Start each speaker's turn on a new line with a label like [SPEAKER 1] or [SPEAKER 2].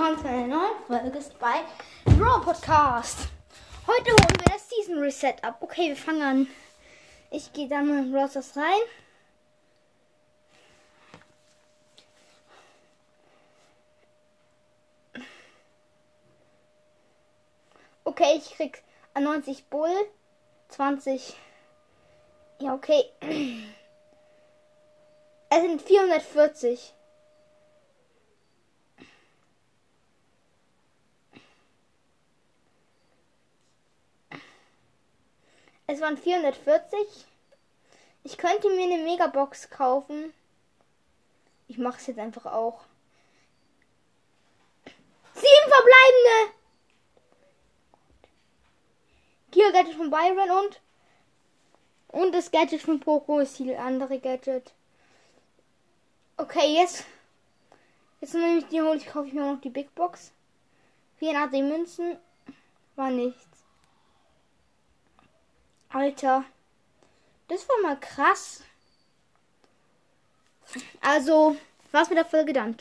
[SPEAKER 1] willkommen zu einer neuen Folge bei Raw Podcast. Heute holen wir das Season Reset ab. Okay, wir fangen an. Ich gehe dann mal in Rosters rein. Okay, ich krieg 90 Bull, 20. Ja, okay. Es sind 440. Es waren 440. Ich könnte mir eine Megabox kaufen. Ich mache es jetzt einfach auch. Sieben verbleibende. Gear Gadget von Byron und und das Gadget von Poco ist die andere Gadget. Okay, jetzt jetzt nehme ich die hole ich kaufe ich mir noch die Big Box. 84 Münzen war nichts. Alter. Das war mal krass. Also, was mit der Folge dann.